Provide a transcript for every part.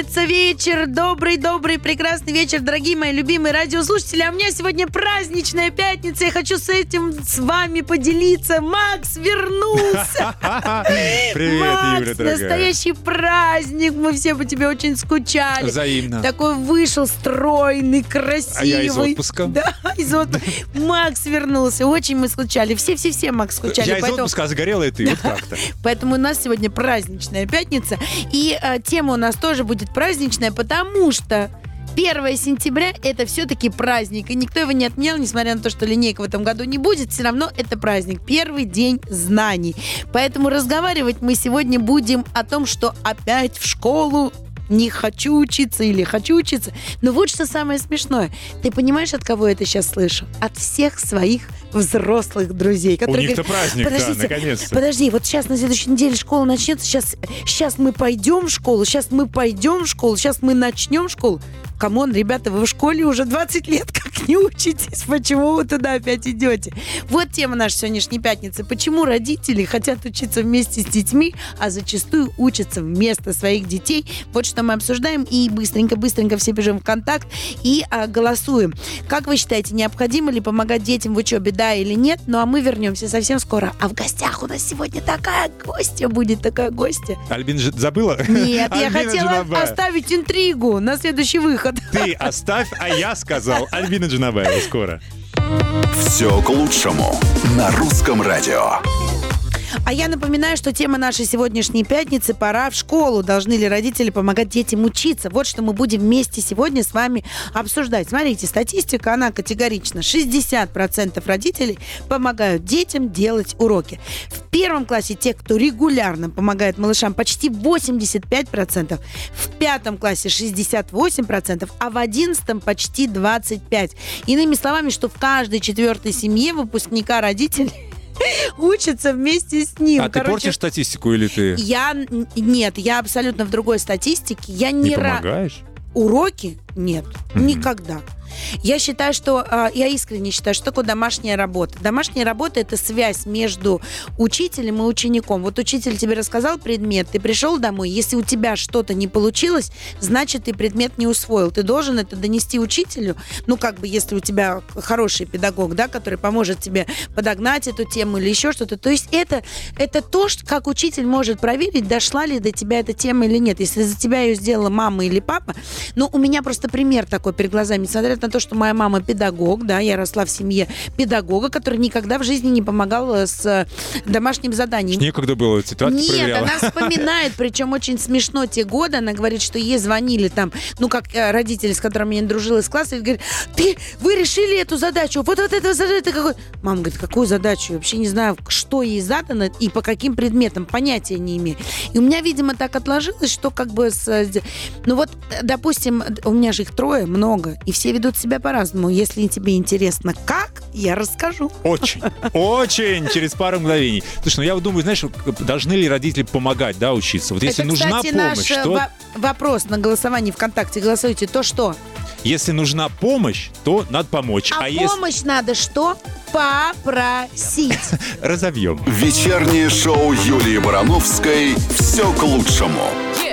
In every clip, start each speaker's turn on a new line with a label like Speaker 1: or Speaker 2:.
Speaker 1: Пятница, вечер, добрый-добрый, прекрасный вечер, дорогие мои любимые радиослушатели. А у меня сегодня праздничная пятница. Я хочу с этим с вами поделиться. Макс вернулся.
Speaker 2: Привет,
Speaker 1: Макс,
Speaker 2: Юля, дорогая.
Speaker 1: настоящий праздник. Мы все по тебе очень скучали.
Speaker 2: Взаимно.
Speaker 1: Такой вышел стройный, красивый.
Speaker 2: А я из отпуска.
Speaker 1: Да, из отпуска. Макс вернулся. Очень мы скучали. Все-все-все, Макс, скучали.
Speaker 2: Я из отпуска, а загорелая ты. Вот как-то.
Speaker 1: Поэтому у нас сегодня праздничная пятница. И э, тема у нас тоже будет праздничная, потому что 1 сентября это все-таки праздник. И никто его не отменял, несмотря на то, что линейка в этом году не будет. Все равно это праздник. Первый день знаний. Поэтому разговаривать мы сегодня будем о том, что опять в школу не хочу учиться или хочу учиться. Но вот что самое смешное. Ты понимаешь, от кого я это сейчас слышу? От всех своих взрослых друзей.
Speaker 2: У них-то
Speaker 1: говорят,
Speaker 2: праздник, да,
Speaker 1: «Подождите,
Speaker 2: наконец-то.
Speaker 1: Подожди, вот сейчас на следующей неделе школа начнется, сейчас, сейчас мы пойдем в школу, сейчас мы пойдем в школу, сейчас мы начнем школу. Come on, ребята, вы в школе уже 20 лет как не учитесь, почему вы туда опять идете? Вот тема нашей сегодняшней пятницы. Почему родители хотят учиться вместе с детьми, а зачастую учатся вместо своих детей? Вот что мы обсуждаем и быстренько-быстренько все бежим в контакт и а, голосуем. Как вы считаете, необходимо ли помогать детям в учебе, да или нет? Ну а мы вернемся совсем скоро. А в гостях у нас сегодня такая гостья будет, такая гостья.
Speaker 2: Альбин же забыла?
Speaker 1: Нет, я хотела оставить интригу на следующий выход.
Speaker 2: Ты оставь, а я сказал. Альбина Джанабаева скоро.
Speaker 3: Все к лучшему на русском радио.
Speaker 1: А я напоминаю, что тема нашей сегодняшней пятницы «Пора в школу». Должны ли родители помогать детям учиться? Вот что мы будем вместе сегодня с вами обсуждать. Смотрите, статистика, она категорична. 60% родителей помогают детям делать уроки. В первом классе те, кто регулярно помогает малышам, почти 85%. В пятом классе 68%, а в одиннадцатом почти 25%. Иными словами, что в каждой четвертой семье выпускника родителей учатся вместе с ним.
Speaker 2: А ты
Speaker 1: Короче,
Speaker 2: портишь статистику или ты
Speaker 1: Я нет, я абсолютно в другой статистике. Я не,
Speaker 2: не помогаешь?
Speaker 1: Уроки нет,
Speaker 2: Мгм.
Speaker 1: никогда. Я считаю, что а, я искренне считаю, что такое домашняя работа. Домашняя работа это связь между учителем и учеником. Вот учитель тебе рассказал предмет, ты пришел домой, если у тебя что-то не получилось, значит ты предмет не усвоил. Ты должен это донести учителю. Ну как бы если у тебя хороший педагог, да, который поможет тебе подогнать эту тему или еще что-то. То есть это это то, что, как учитель может проверить, дошла ли до тебя эта тема или нет. Если за тебя ее сделала мама или папа, ну, у меня просто пример такой перед глазами. Несмотря на то, что моя мама педагог, да, я росла в семье педагога, который никогда в жизни не помогал э, с э, домашним заданием.
Speaker 2: Некогда было, тетрадки
Speaker 1: Нет,
Speaker 2: проверяла.
Speaker 1: она вспоминает, причем очень смешно те годы. Она говорит, что ей звонили там, ну, как э, родители, с которыми я не дружила из класса, и говорит, ты, вы решили эту задачу, вот, вот эту задачу, какой? Мама говорит, какую задачу? Я вообще не знаю, что ей задано и по каким предметам, понятия не имею. И у меня, видимо, так отложилось, что как бы с... Ну вот, допустим, у меня же их трое, много, и все ведут себя по-разному. Если тебе интересно, как, я расскажу.
Speaker 2: Очень, очень, через пару мгновений. Слушай, ну я вот думаю, знаешь, должны ли родители помогать, да, учиться? Вот если
Speaker 1: Это,
Speaker 2: нужна
Speaker 1: кстати,
Speaker 2: помощь,
Speaker 1: наш э,
Speaker 2: то...
Speaker 1: во- вопрос на голосовании ВКонтакте. Голосуйте, то что?
Speaker 2: Если нужна помощь, то надо помочь.
Speaker 1: А,
Speaker 2: А, если...
Speaker 1: помощь надо что? Попросить.
Speaker 2: Разовьем.
Speaker 3: Вечернее шоу Юлии Барановской. Все к лучшему.
Speaker 1: Пора,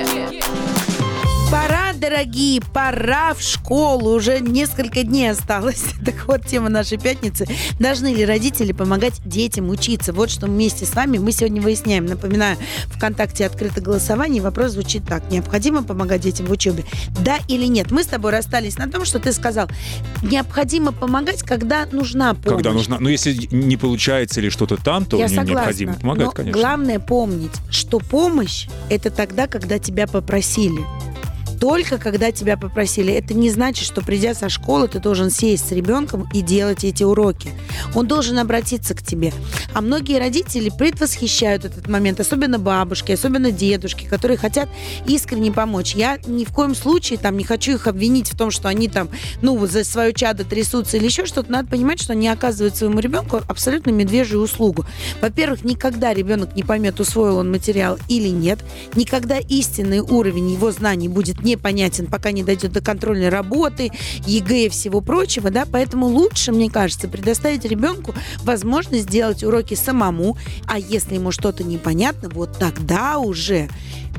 Speaker 1: дорогие, пора в школу. Уже несколько дней осталось. Так вот, тема нашей пятницы. Должны ли родители помогать детям учиться? Вот что вместе с вами мы сегодня выясняем. Напоминаю, ВКонтакте открыто голосование. Вопрос звучит так. Необходимо помогать детям в учебе? Да или нет? Мы с тобой расстались на том, что ты сказал, необходимо помогать, когда нужна помощь.
Speaker 2: Когда нужна... Ну, если не получается или что-то там, то
Speaker 1: Я согласна.
Speaker 2: необходимо помогать,
Speaker 1: но
Speaker 2: конечно.
Speaker 1: главное помнить, что помощь это тогда, когда тебя попросили. Только когда тебя попросили. Это не значит, что придя со школы, ты должен сесть с ребенком и делать эти уроки. Он должен обратиться к тебе. А многие родители предвосхищают этот момент, особенно бабушки, особенно дедушки, которые хотят искренне помочь. Я ни в коем случае там не хочу их обвинить в том, что они там, ну, за свое чадо трясутся или еще что-то. Надо понимать, что они оказывают своему ребенку абсолютно медвежью услугу. Во-первых, никогда ребенок не поймет, усвоил он материал или нет. Никогда истинный уровень его знаний будет непонятен, пока не дойдет до контрольной работы, ЕГЭ и всего прочего, да, поэтому лучше, мне кажется, предоставить ребенку возможность сделать уроки самому, а если ему что-то непонятно, вот тогда уже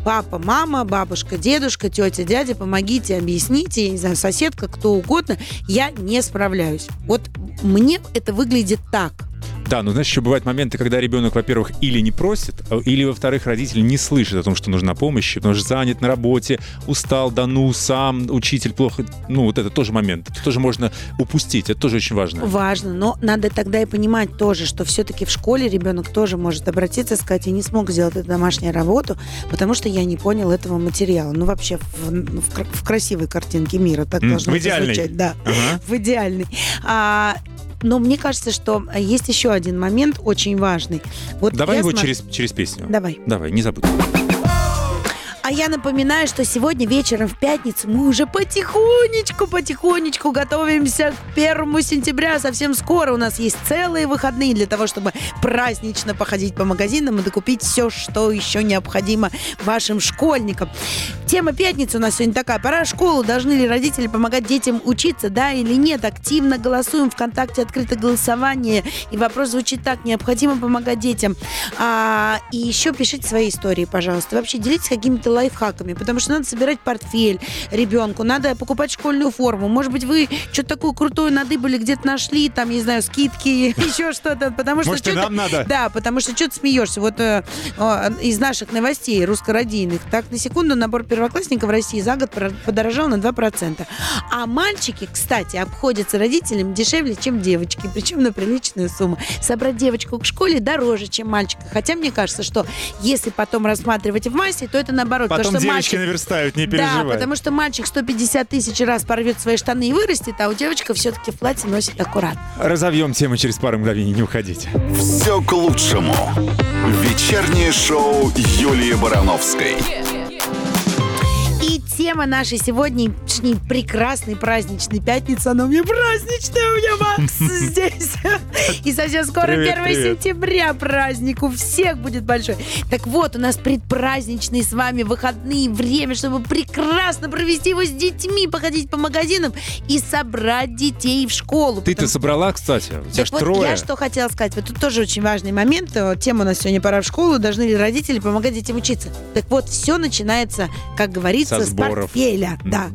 Speaker 1: папа, мама, бабушка, дедушка, тетя, дядя, помогите, объясните, я не знаю, соседка, кто угодно, я не справляюсь. Вот мне это выглядит так.
Speaker 2: Да, но знаешь, еще бывают моменты, когда ребенок, во-первых, или не просит, а, или, во-вторых, родитель не слышит о том, что нужна помощь, потому что занят на работе, устал, да ну, сам, учитель плохо. Ну, вот это тоже момент. Это тоже можно упустить, это тоже очень важно.
Speaker 1: Важно, но надо тогда и понимать тоже, что все-таки в школе ребенок тоже может обратиться и сказать, я не смог сделать эту домашнюю работу, потому что я не понял этого материала. Ну, вообще, в, в, в красивой картинке мира так
Speaker 2: М,
Speaker 1: должно
Speaker 2: в
Speaker 1: звучать. Да,
Speaker 2: Ага.
Speaker 1: в идеальной. А, но мне кажется, что есть еще один момент очень важный. Вот
Speaker 2: Давай его
Speaker 1: смо-
Speaker 2: через, через песню.
Speaker 1: Давай.
Speaker 2: Давай, не забудь.
Speaker 1: А я напоминаю, что сегодня вечером в пятницу мы уже потихонечку, потихонечку готовимся к первому сентября. Совсем скоро у нас есть целые выходные для того, чтобы празднично походить по магазинам и докупить все, что еще необходимо вашим школьникам. Тема пятницы у нас сегодня такая. Пора в школу. Должны ли родители помогать детям учиться, да или нет? Активно голосуем. ВКонтакте открыто голосование. И вопрос звучит так. Необходимо помогать детям. А, и еще пишите свои истории, пожалуйста. Вообще делитесь какими-то лайфхаками, потому что надо собирать портфель ребенку, надо покупать школьную форму. Может быть, вы что-то такое крутое надыбали, где-то нашли, там, не знаю, скидки, еще что-то, потому что...
Speaker 2: Может, нам надо?
Speaker 1: Да, потому что что ты смеешься? Вот э, э, из наших новостей русско-радийных, так, на секунду, набор первоклассников в России за год подорожал на 2%. А мальчики, кстати, обходятся родителям дешевле, чем девочки, причем на приличную сумму. Собрать девочку к школе дороже, чем мальчика. Хотя мне кажется, что если потом рассматривать в массе, то это наоборот.
Speaker 2: Потом
Speaker 1: потому что
Speaker 2: девочки
Speaker 1: мальчик-
Speaker 2: наверстают, не
Speaker 1: да,
Speaker 2: переживай.
Speaker 1: потому что мальчик 150 тысяч раз порвет свои штаны и вырастет, а у девочка все-таки в платье носит аккуратно.
Speaker 2: Разовьем тему через пару мгновений, не уходите.
Speaker 3: Все к лучшему. Вечернее шоу Юлии Барановской.
Speaker 1: И тема нашей сегодняшней прекрасной праздничной пятницы, она у меня праздничная, у меня Макс здесь. И совсем скоро
Speaker 2: Привет,
Speaker 1: 1
Speaker 2: привет.
Speaker 1: сентября праздник у всех будет большой. Так вот, у нас предпраздничные с вами выходные, время, чтобы прекрасно провести его с детьми, походить по магазинам и собрать детей в школу.
Speaker 2: Ты-то
Speaker 1: Потому-
Speaker 2: собрала, кстати? У тебя
Speaker 1: так вот
Speaker 2: трое.
Speaker 1: я что хотела сказать. Вот тут тоже очень важный момент. Э, Тема у нас сегодня «Пора в школу». Должны ли родители помогать детям учиться? Так вот, все начинается, как говорится,
Speaker 2: Со
Speaker 1: с
Speaker 2: сборов.
Speaker 1: портфеля.
Speaker 2: Мгм.
Speaker 1: Да.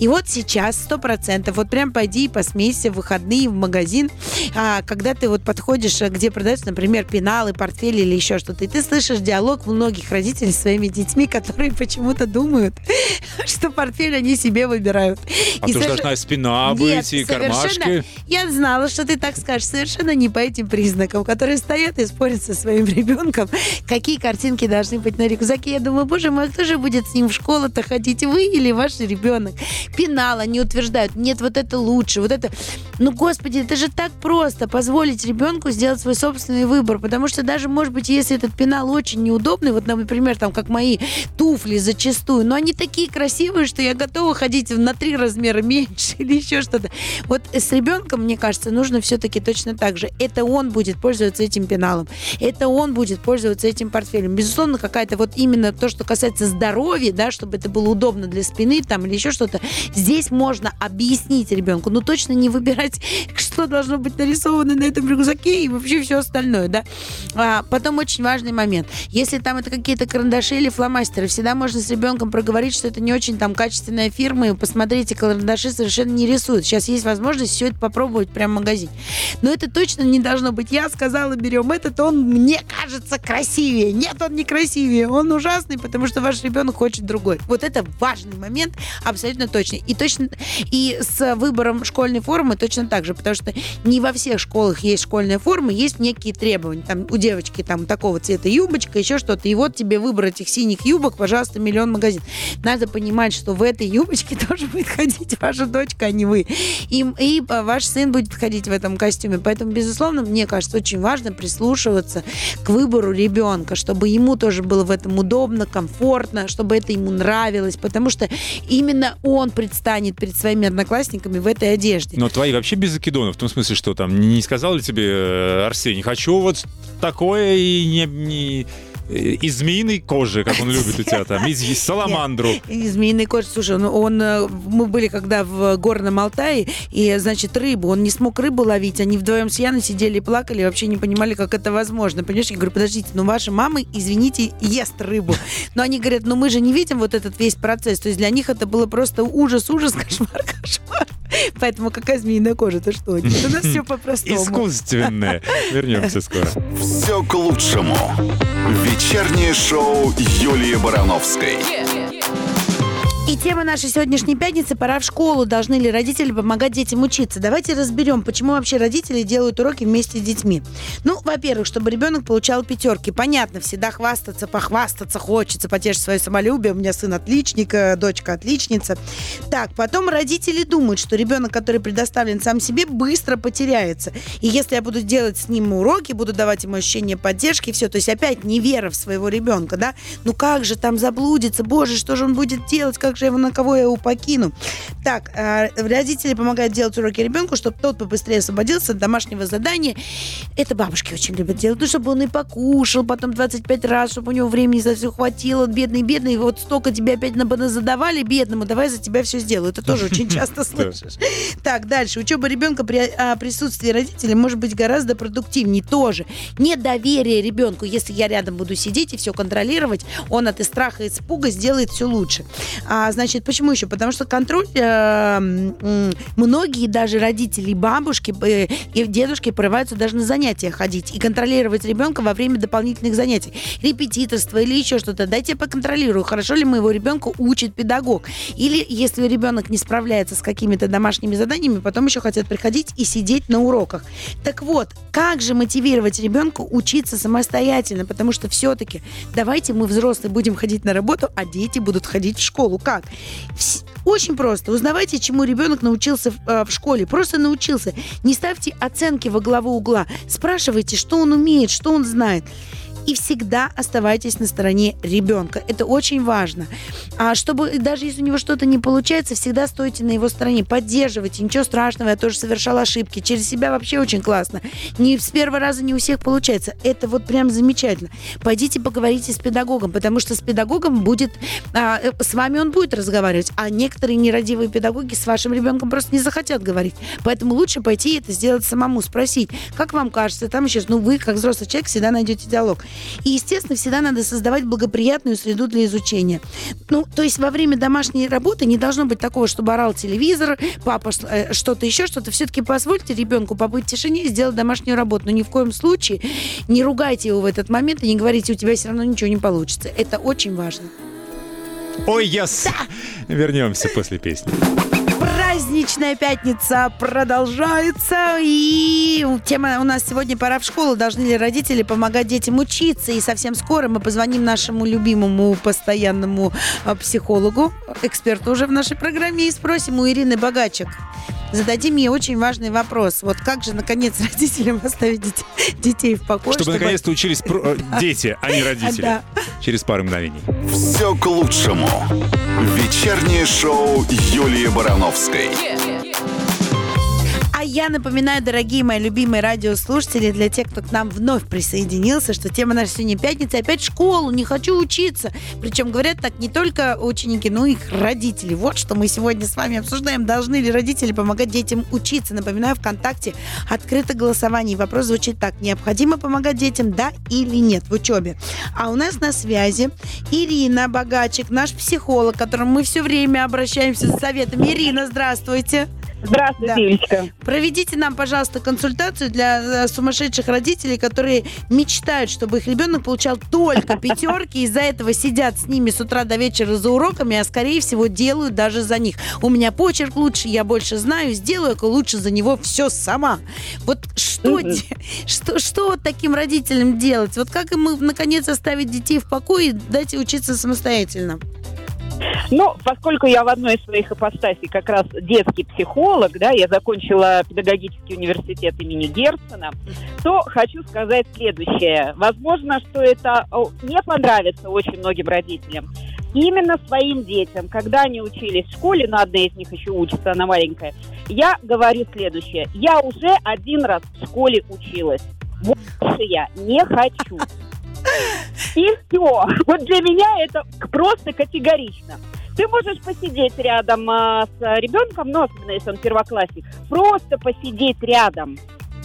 Speaker 1: И вот сейчас сто процентов. Вот прям пойди и посмейся в выходные в магазин, а, когда ты вот подходишь, а, где продаются, например, пеналы, портфели или еще что-то, и ты слышишь диалог многих родителей с своими детьми, которые почему-то думают, что портфель они себе выбирают.
Speaker 2: А
Speaker 1: И
Speaker 2: то
Speaker 1: соверш-
Speaker 2: должна спина
Speaker 1: нет,
Speaker 2: быть, и кармашки.
Speaker 1: Я знала, что ты так скажешь. Совершенно не по этим признакам, которые стоят и спорят со своим ребенком, какие картинки должны быть на рюкзаке. Я думаю, боже мой, кто же будет с ним в школу-то ходить, вы или ваш ребенок? Пенал, они утверждают, нет, вот это лучше, вот это... Ну, господи, это же так просто, позволить ребенку сделать свой собственный выбор, потому что даже, может быть, если этот пенал очень неудобный, вот, например, там, как мои туфли зачастую, но они такие красивые, что я готова ходить на три размера меньше или еще что-то. Вот с ребенком, мне кажется, нужно все-таки точно так же. Это он будет пользоваться этим пеналом, это он будет пользоваться этим портфелем. Безусловно, какая-то вот именно то, что касается здоровья, да, чтобы это было удобно для спины там или еще что-то, здесь можно объяснить ребенку, но точно не выбирать, что должно быть нарисовано на этом рюкзаке и вообще все остальное, да. А, потом очень важный момент. Если там это какие-то карандаши или фломастеры, всегда можно с ребенком проговорить, что это не очень там качественная фирма, и посмотрите, карандаши совершенно не рисуют. Сейчас есть возможность все это попробовать прямо в магазине. Но это точно не должно быть. Я сказала, берем этот, он мне кажется красивее. Нет, он не красивее. Он ужасный, потому что ваш ребенок хочет другой. Вот это важный момент, абсолютно точно. И точно и с выбором школьной формы точно так же, потому что не во всех школах есть школьная форма, есть некие требования. Там у девочки там такого цвета юбочка, еще что-то. И вот тебе выбор этих синих юбок, пожалуйста, миллион магазин. Надо понимать, что в этой юбочке тоже будет ходить ваша дочка, а не вы. И, и ваш сын будет ходить в этом костюме. Поэтому, безусловно, мне кажется, очень важно прислушиваться к выбору ребенка, чтобы ему тоже было в этом удобно, комфортно, чтобы это ему нравилось, потому что именно он предстанет перед своими одноклассниками в этой одежде.
Speaker 2: Но твои вообще без закидонов, в том смысле, что там не сказал ли тебе э, Арсений, хочу вот такое и не, не- из змеиной кожи, как он любит у тебя там, из, саламандру.
Speaker 1: Из змеиной кожи. Слушай, он, он, э, мы были когда в Горном Алтае, и, значит, рыбу, он не смог рыбу ловить, они вдвоем с Яной сидели и плакали, вообще не понимали, как это возможно. Понимаешь, я говорю, подождите, ну ваша мама, извините, ест рыбу. Но они говорят, ну мы же не видим вот этот весь процесс. То есть для них это было просто ужас, ужас, кошмар, кошмар. Поэтому какая змеиная кожа, это что? Нет, у нас все по-простому.
Speaker 2: Искусственное. Вернемся скоро.
Speaker 3: Все к лучшему. Вечернее шоу Юлии Барановской.
Speaker 1: И тема нашей сегодняшней пятницы «Пора в школу. Должны ли родители помогать детям учиться?» Давайте разберем, почему вообще родители делают уроки вместе с детьми. Ну, во-первых, чтобы ребенок получал пятерки. Понятно, всегда хвастаться, похвастаться хочется, потешить свое самолюбие. У меня сын отличник, э, дочка отличница. Так, потом родители думают, что ребенок, который предоставлен сам себе, быстро потеряется. И если я буду делать с ним уроки, буду давать ему ощущение поддержки, все, то есть опять невера в своего ребенка, да? Ну как же там заблудится, боже, что же он будет делать, как же его, на кого я его покину? Так, э, родители помогают делать уроки ребенку, чтобы тот побыстрее освободился от домашнего задания. Это бабушки очень любят делать, ну, чтобы он и покушал потом 25 раз, чтобы у него времени за все хватило. Бедный, бедный, вот столько тебе опять на задавали, бедному, давай за тебя все сделаю. Это тоже очень часто слышишь. Так, дальше. Учеба ребенка при а, присутствии родителей может быть гораздо продуктивнее тоже. Недоверие ребенку, если я рядом буду сидеть и все контролировать, он от и страха, и испуга сделает все лучше. А, значит, почему еще? Потому что контроль, э, многие даже родители, бабушки э, и дедушки порываются даже на занятия ходить и контролировать ребенка во время дополнительных занятий. Репетиторство или еще что-то. Дайте я поконтролирую, хорошо ли моего ребенка учит педагог. Или если ребенок не справляется с какими-то домашними заданиями, потом еще хотят приходить и сидеть на уроках. Так вот, как же мотивировать ребенка учиться самостоятельно? Потому что все-таки давайте мы взрослые будем ходить на работу, а дети будут ходить в школу. Как? Вс- Очень просто. Узнавайте, чему ребенок научился в, э, в школе. Просто научился. Не ставьте оценки во главу угла. Спрашивайте, что он умеет, что он знает. И всегда оставайтесь на стороне ребенка. Это очень важно. А чтобы даже если у него что-то не получается, всегда стойте на его стороне, поддерживайте. Ничего страшного, я тоже совершал ошибки. Через себя вообще очень классно. Не с первого раза не у всех получается. Это вот прям замечательно. Пойдите поговорите с педагогом, потому что с педагогом будет, а, э, с вами он будет разговаривать, а некоторые нерадивые педагоги с вашим ребенком просто не захотят говорить. Поэтому лучше пойти это сделать самому, спросить, как вам кажется, там сейчас, ну вы, как взрослый человек, всегда найдете диалог. И, естественно, всегда надо создавать благоприятную среду для изучения. Ну, то есть во время домашней работы не должно быть такого, чтобы орал телевизор, папа э, что-то еще, что-то. Все-таки позвольте ребенку побыть в тишине и сделать домашнюю работу. Но ни в коем случае не ругайте его в этот момент и не говорите, у тебя все равно ничего не получится. Это очень важно.
Speaker 2: Ой, yes! Вернемся после песни.
Speaker 1: Праздничная пятница продолжается, и тема у нас сегодня «Пора в школу». Должны ли родители помогать детям учиться? И совсем скоро мы позвоним нашему любимому постоянному а, психологу, эксперту уже в нашей программе, и спросим у Ирины Богачек. Зададим ей очень важный вопрос. Вот как же, наконец, родителям оставить дет- детей в покое?
Speaker 2: Чтобы наконец-то учились про- э, дети, а не родители.
Speaker 1: Да.
Speaker 2: Через пару мгновений.
Speaker 3: Все к лучшему. Вечернее шоу Юлии Барановской.
Speaker 1: А я напоминаю, дорогие мои любимые радиослушатели, для тех, кто к нам вновь присоединился, что тема нашей сегодня пятница опять школу, не хочу учиться. Причем говорят так не только ученики, но и их родители. Вот что мы сегодня с вами обсуждаем. Должны ли родители помогать детям учиться? Напоминаю, ВКонтакте открыто голосование. И вопрос звучит так. Необходимо помогать детям, да или нет в учебе? А у нас на связи Ирина Богачек, наш психолог, к которому мы все время обращаемся за советами. Ирина, здравствуйте.
Speaker 4: Здравствуйте,
Speaker 1: Да.
Speaker 4: Юлечка.
Speaker 1: Проведите нам, пожалуйста, консультацию для э, сумасшедших родителей, которые мечтают, чтобы их ребенок получал только пятерки, из-за этого сидят с ними с утра до вечера за уроками, а скорее всего делают даже за них. У меня почерк лучше, я больше знаю, сделаю лучше за него все сама. Вот что, что, что вот таким родителям делать? Вот как им, наконец, оставить детей в покое и дать учиться самостоятельно?
Speaker 4: Ну, поскольку я в одной из своих ипостасей как раз детский психолог, да, я закончила педагогический университет имени Герцена, то хочу сказать следующее. Возможно, что это не понравится очень многим родителям. Именно своим детям, когда они учились в школе, но одна из них еще учится, она маленькая, я говорю следующее. Я уже один раз в школе училась. Больше я не хочу. И все. Вот для меня это просто категорично. Ты можешь посидеть рядом а, с ребенком, ну, особенно если он первоклассник, просто посидеть рядом.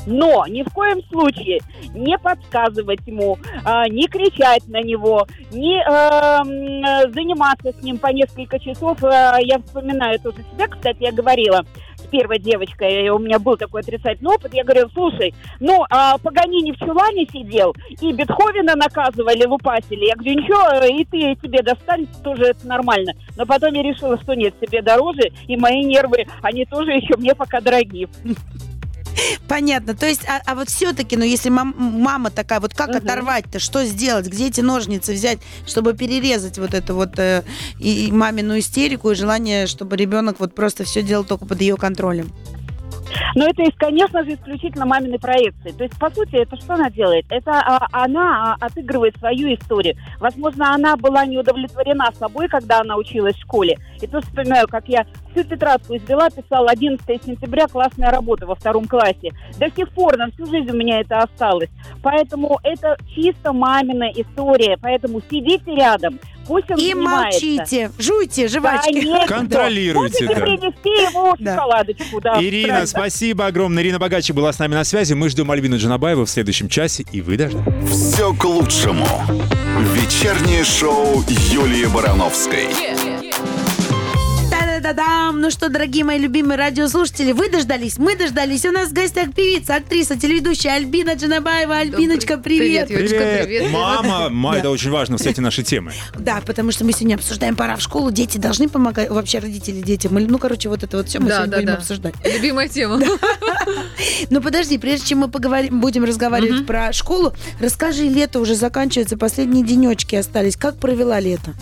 Speaker 4: Но ни в коем случае не подсказывать ему, а, не кричать на него, не а, заниматься с ним по несколько часов. А, я вспоминаю тоже себя, кстати, я говорила первой девочкой, у меня был такой отрицательный опыт, я говорю, слушай, ну, а, Паганини в чулане сидел, и Бетховена наказывали, лупасили. Я говорю, ничего, и ты тебе достанется, тоже это нормально. Но потом я решила, что нет, себе дороже, и мои нервы, они тоже еще мне пока дороги.
Speaker 1: Понятно. То есть, а, а вот все-таки, ну, если мам- мама такая, вот как
Speaker 4: Мгм.
Speaker 1: оторвать-то, что сделать, где эти ножницы взять, чтобы перерезать вот эту вот э, и, и мамину истерику и желание, чтобы ребенок вот просто все делал только под ее контролем.
Speaker 4: Но это, конечно же, исключительно маминой проекции. То есть, по сути, это что она делает? Это а, она а, отыгрывает свою историю. Возможно, она была не удовлетворена собой, когда она училась в школе. И тут вспоминаю, как я всю тетрадку извела, писала 11 сентября, классная работа во втором классе. До сих пор, на всю жизнь у меня это осталось. Поэтому это чисто мамина история. Поэтому сидите рядом, пусть он
Speaker 1: И
Speaker 4: занимается.
Speaker 1: молчите, жуйте, жвачки.
Speaker 4: Конечно.
Speaker 2: Контролируйте,
Speaker 4: Можете
Speaker 2: да.
Speaker 4: принести ему
Speaker 1: Да.
Speaker 4: шоколадочку, да.
Speaker 2: Ирина,
Speaker 4: правильно.
Speaker 2: спасибо огромное. Ирина Богачи была с нами на связи. Мы ждем Альбину Джанабаеву в следующем часе, и вы даже.
Speaker 3: Все к лучшему. Вечернее шоу Юлии Барановской.
Speaker 1: Та-да-да-дам! Ну что, дорогие мои любимые радиослушатели, вы дождались, мы дождались. У нас в гостях певица, актриса, телеведущая Альбина Джанабаева. Альбиночка, привет!
Speaker 5: Привет, Юлечка, привет.
Speaker 2: Мама, ма,
Speaker 1: Да.
Speaker 2: это очень важно в свете нашей темы.
Speaker 1: Да, потому что мы сегодня обсуждаем пора в школу, дети должны помогать, вообще родители детям. Ну, короче, вот это вот все мы
Speaker 5: Да,
Speaker 1: сегодня
Speaker 5: да,
Speaker 1: будем
Speaker 5: да.
Speaker 1: обсуждать.
Speaker 5: Любимая тема.
Speaker 1: Ну, подожди, прежде чем мы поговорим, будем разговаривать про школу, расскажи, лето уже заканчивается, последние денечки остались. Как провела лето?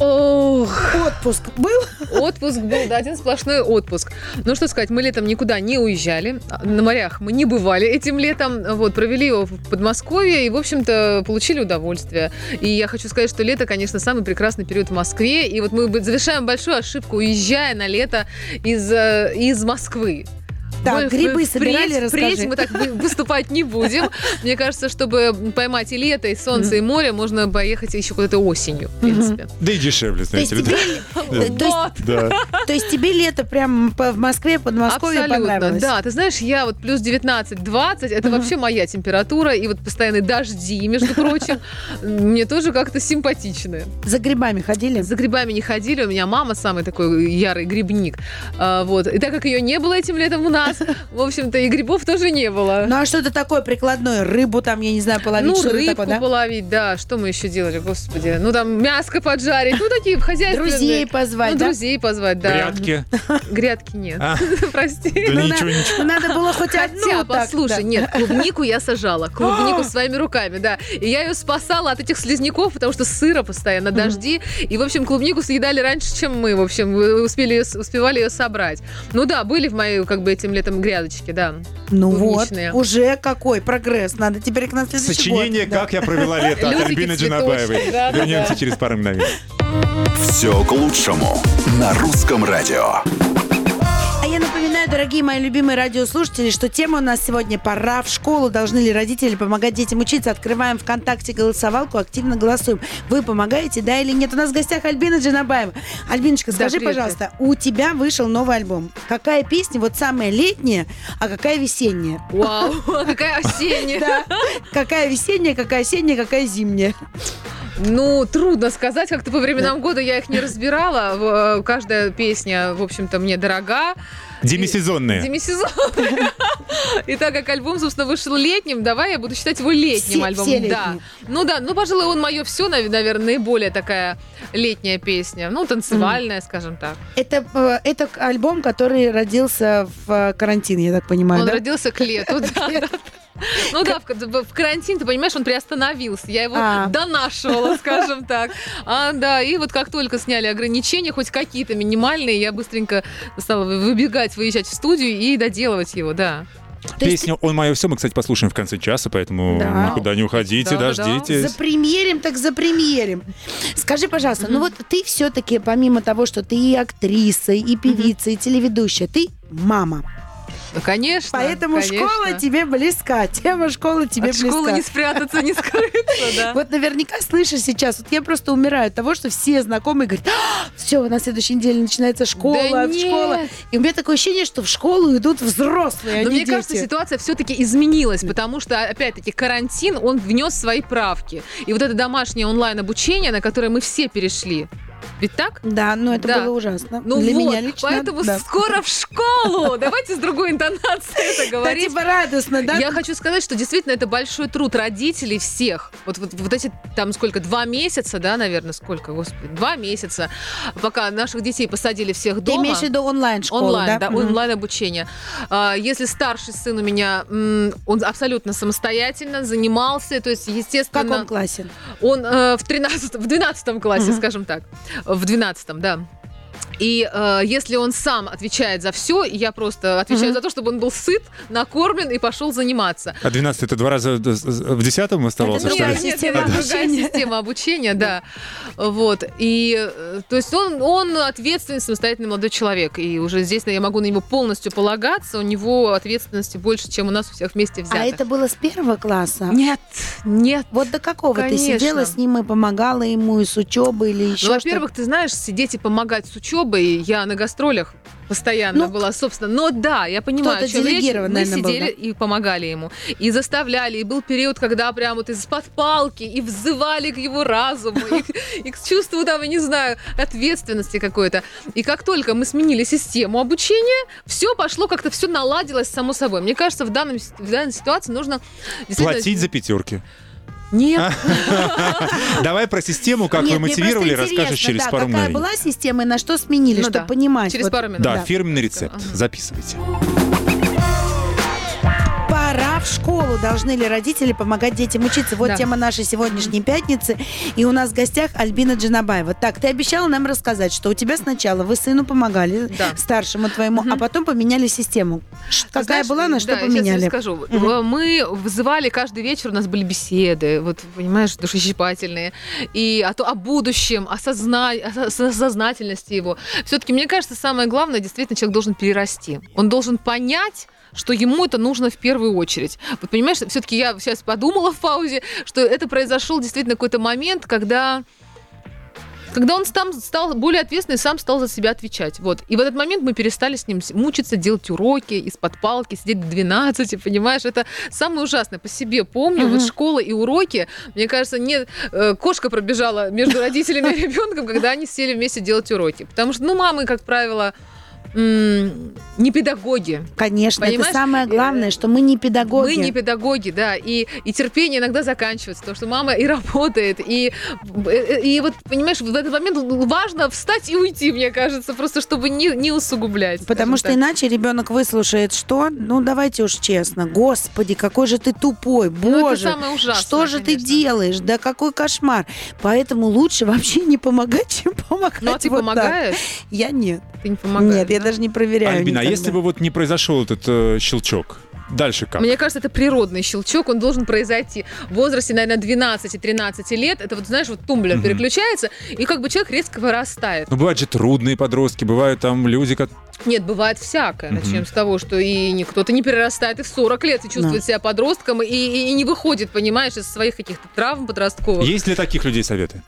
Speaker 5: Ох,
Speaker 1: Отпуск был?
Speaker 5: отпуск был, да, один сплошной отпуск. Ну, что сказать, мы летом никуда не уезжали. На морях мы не бывали этим летом. Вот, провели его в Подмосковье и, в общем-то, получили удовольствие. И я хочу сказать, что лето, конечно, самый прекрасный период в Москве. И вот мы завершаем большую ошибку, уезжая на лето из, э, из Москвы.
Speaker 1: Так,
Speaker 5: Мы
Speaker 1: грибы
Speaker 5: впредь-
Speaker 1: собирали, расскажи.
Speaker 5: Впредь мы так вы- выступать не будем. Мне кажется, чтобы поймать и лето, и солнце, и море, можно поехать еще куда-то осенью, в принципе.
Speaker 2: Да и дешевле, знаете ли.
Speaker 1: то есть, тебе лето прям в Москве, Подмосковье
Speaker 5: Абсолютно,
Speaker 1: понравилось?
Speaker 5: да. Ты знаешь, я вот плюс 19-20, это вообще моя температура, и вот постоянные дожди, между прочим, мне тоже как-то симпатичны.
Speaker 1: За грибами ходили?
Speaker 5: За грибами не ходили, у меня мама самый такой ярый грибник. А, вот. И так как ее не было этим летом у нас, в общем-то, и грибов тоже не было.
Speaker 1: Ну а что-то такое прикладное? Рыбу там, я не знаю, половить,
Speaker 5: Ну,
Speaker 1: что-то
Speaker 5: рыбку
Speaker 1: такое, да?
Speaker 5: половить, да. Что мы еще делали, господи? Ну, там мяско поджарить. Ну, такие хозяйственные.
Speaker 1: Друзей позвать,
Speaker 5: Ну,
Speaker 1: да?
Speaker 5: друзей позвать, да.
Speaker 2: Грядки.
Speaker 5: Грядки нет.
Speaker 2: А.
Speaker 5: Прости.
Speaker 2: Да
Speaker 1: Ну,
Speaker 2: ничего,
Speaker 1: на-
Speaker 2: ничего.
Speaker 1: Ну, надо было хоть
Speaker 5: Хотя,
Speaker 1: одну так,
Speaker 5: послушай,
Speaker 1: да.
Speaker 5: нет, клубнику я сажала. Клубнику своими руками, да. И я ее спасала от этих слизняков, потому что сыра постоянно, дожди. И, в общем, клубнику съедали раньше, чем мы, в общем, успели, её- успевали ее собрать. Ну да, были в моей, как бы, этим летом грядочки, да.
Speaker 1: Ну вот,
Speaker 5: клубничные.
Speaker 1: уже какой прогресс. Надо теперь к нам следующий
Speaker 2: Сочинение
Speaker 1: год. Да.
Speaker 2: «Как я провела лето» от Альбины Джанабаевой. Вернемся через пару мгновений.
Speaker 3: Все к лучшему на русском радио.
Speaker 1: Я напоминаю, дорогие мои любимые радиослушатели, что тема у нас сегодня «Пора в школу». Должны ли родители помогать детям учиться? Открываем ВКонтакте голосовалку, активно голосуем. Вы помогаете, да или нет? У нас в гостях Альбина Джанабаева. Альбиночка,
Speaker 5: Да,
Speaker 1: скажи,
Speaker 5: привет,
Speaker 1: пожалуйста, у тебя вышел новый альбом. Какая песня вот самая летняя, а какая весенняя?
Speaker 5: Вау, какая осенняя.
Speaker 1: Да. Какая весенняя, какая осенняя, какая зимняя?
Speaker 5: Ну, трудно сказать, как-то по временам года я их не разбирала. Э, Каждая песня, в общем-то, мне дорога.
Speaker 2: Демисезонные.
Speaker 5: Демисезонная. И так как альбом, собственно, вышел летним, давай я буду считать его летним
Speaker 1: Все-
Speaker 5: альбомом.
Speaker 1: все
Speaker 5: да. Ну да, ну, пожалуй, он мое все, наверное, наиболее такая летняя песня. Ну, танцевальная, скажем так.
Speaker 1: Это, э, это альбом, который родился в э, карантин, я так понимаю,
Speaker 5: Он
Speaker 1: да?
Speaker 5: родился к лету, да. Ну да, в, карантин, ты понимаешь, он приостановился. Я его
Speaker 1: А.
Speaker 5: донашивала, скажем так. А, да, и вот как только сняли ограничения, хоть какие-то минимальные, я быстренько стала вы- выбегать, выезжать в студию и доделывать его, да.
Speaker 1: То есть
Speaker 2: Песню «Он мое все» мы, кстати, послушаем в конце часа, поэтому
Speaker 1: Да.
Speaker 2: никуда не уходите,
Speaker 5: Да, да, да.
Speaker 2: дождитесь.
Speaker 1: Запремьерим, так запремьерим. Скажи, пожалуйста, ну вот ты все-таки, помимо того, что ты и актриса, и певица, и телеведущая, ты мама.
Speaker 5: Ну, конечно.
Speaker 1: Поэтому
Speaker 5: конечно.
Speaker 1: школа тебе близка. Тема школы тебе
Speaker 5: От
Speaker 1: близка.
Speaker 5: школы не спрятаться, не скрыться, да.
Speaker 1: Вот наверняка слышишь сейчас, вот я просто умираю от того, что все знакомые говорят, все, на следующей неделе начинается школа,
Speaker 5: Да
Speaker 1: школа. И у меня такое ощущение, что в школу идут взрослые, а
Speaker 5: Но
Speaker 1: не
Speaker 5: мне
Speaker 1: дети.
Speaker 5: кажется, ситуация все-таки изменилась, потому что, опять-таки, карантин, он внес свои правки. И вот это домашнее онлайн-обучение, на которое мы все перешли, ведь так?
Speaker 1: Да, ну это
Speaker 5: Да.
Speaker 1: было ужасно.
Speaker 5: Ну
Speaker 1: Для
Speaker 5: вот,
Speaker 1: меня лично.
Speaker 5: поэтому
Speaker 1: да.
Speaker 5: скоро в школу. Давайте с другой интонацией это
Speaker 1: Да,
Speaker 5: говорить.
Speaker 1: типа радостно, да?
Speaker 5: Я хочу сказать, что действительно это большой труд родителей всех. Вот, вот, вот эти там сколько, два месяца, да, наверное, сколько, господи, два месяца, пока наших детей посадили всех
Speaker 1: Ты
Speaker 5: дома.
Speaker 1: имеешь в виду онлайн-школу,
Speaker 5: Онлайн, да,
Speaker 1: Мгм.
Speaker 5: онлайн обучение. А, Если старший сын у меня, он абсолютно самостоятельно занимался, то есть,
Speaker 1: В
Speaker 5: естественно,
Speaker 1: каком классе?
Speaker 5: он э, в 13, в 12 классе,
Speaker 1: Мгм.
Speaker 5: скажем так, в 12, да. И э, если он сам отвечает за все, я просто отвечаю
Speaker 1: Мгм.
Speaker 5: за то, чтобы он был сыт, накормлен и пошел заниматься.
Speaker 2: А 12 это два раза в десятом оставался,
Speaker 1: Это
Speaker 2: что
Speaker 1: другая
Speaker 2: ли?
Speaker 5: Нет,
Speaker 1: система
Speaker 5: другая
Speaker 1: обучения.
Speaker 5: система обучения, да. Вот. И, э, то есть он, он ответственный, самостоятельный молодой человек. И уже здесь я могу на него полностью полагаться. У него ответственности больше, чем у нас у всех вместе взятых.
Speaker 1: А это было с первого класса?
Speaker 5: Нет, нет.
Speaker 1: Вот до какого
Speaker 5: Конечно.
Speaker 1: ты сидела с ним и помогала ему и с учебой или еще
Speaker 5: Ну, во-первых, ты знаешь, сидеть и помогать с учебой, я на гастролях постоянно
Speaker 1: Ну,
Speaker 5: была, собственно. Но да, я понимаю,
Speaker 1: кто-то
Speaker 5: о чем речь. Мы
Speaker 1: наверное, был,
Speaker 5: сидели и помогали ему. И заставляли. И был период, когда прям вот из-под палки и взывали к его разуму, и, к- и к чувству, там, я не знаю, ответственности какой-то. И как только мы сменили систему обучения, все пошло, как-то все наладилось само собой. Мне кажется, в, данном, в данной ситуации нужно.
Speaker 2: Платить за пятерки.
Speaker 5: Нет.
Speaker 2: Давай про систему, как вы мотивировали, расскажешь через пару
Speaker 1: какая
Speaker 2: мгновений.
Speaker 1: была система и на что сменили,
Speaker 5: Ну
Speaker 1: чтобы понимать.
Speaker 5: Через пару минут.
Speaker 2: Да, фирменный рецепт. Записывайте.
Speaker 1: Школу. Должны ли родители помогать детям учиться? Вот
Speaker 5: Да.
Speaker 1: тема нашей сегодняшней пятницы. И у нас в гостях Альбина Джанабаева. Так, ты обещала нам рассказать, что у тебя сначала вы сыну помогали,
Speaker 5: Да.
Speaker 1: старшему твоему, а потом поменяли систему. Какая
Speaker 5: знаешь,
Speaker 1: была, на что
Speaker 5: да, я
Speaker 1: поменяли?
Speaker 5: сейчас расскажу. Э, Мы вызывали каждый вечер, у нас были беседы, вот, понимаешь, душещипательные, и о, то, о будущем, о, созна... о со- сознательности его. Все-таки, мне кажется, самое главное, действительно, человек должен перерасти. Он должен понять, что ему это нужно в первую очередь. Вот понимаешь, все-таки я сейчас подумала в паузе, что это произошел действительно какой-то момент, когда когда он там стал более ответственный, сам стал за себя отвечать. Вот. И в этот момент мы перестали с ним мучиться, делать уроки из-под палки, сидеть до 12, понимаешь? Это самое ужасное. По себе помню,
Speaker 1: Мгм.
Speaker 5: вот школа и уроки, мне кажется, не, э, кошка пробежала между родителями и ребенком, когда они сели вместе делать уроки. Потому что, ну, мамы, как правило, не педагоги.
Speaker 1: Конечно,
Speaker 5: Понимаешь?
Speaker 1: это самое главное, что мы не педагоги.
Speaker 5: Мы не педагоги, да, и, и терпение иногда заканчивается, потому что мама и работает, и, и, и вот, понимаешь, в этот момент важно встать и уйти, мне кажется, просто чтобы не, не усугублять.
Speaker 1: Потому что
Speaker 5: так.
Speaker 1: иначе ребенок выслушает что? Ну, давайте уж честно. Господи, какой же ты тупой.
Speaker 5: Ну,
Speaker 1: Боже,
Speaker 5: самое ужасное,
Speaker 1: что же ты
Speaker 5: конечно.
Speaker 1: делаешь? Да какой кошмар. Поэтому лучше вообще не помогать, чем помогать.
Speaker 5: Ну, а ты
Speaker 1: вот так.
Speaker 5: помогаешь?
Speaker 1: Я нет.
Speaker 5: Ты не помогаешь,
Speaker 1: нет, я
Speaker 5: да?
Speaker 1: даже не проверяю.
Speaker 2: Альбина, а если бы вот не произошел этот э, щелчок, дальше как?
Speaker 5: Мне кажется, это природный щелчок, он должен произойти в возрасте, наверное, 12-13 лет. Это вот, знаешь, вот тумблер
Speaker 2: Мгм.
Speaker 5: переключается, и как бы человек резко вырастает.
Speaker 2: Ну, бывают же трудные подростки, бывают там люди, как...
Speaker 5: Нет, бывает всякое.
Speaker 2: Мгм.
Speaker 5: Начнем с того, что и не- кто-то не перерастает и в 40 лет, и чувствует
Speaker 1: Да.
Speaker 5: себя подростком, и, и- и не выходит, понимаешь, из своих каких-то травм подростковых.
Speaker 2: Есть ли таких людей советы?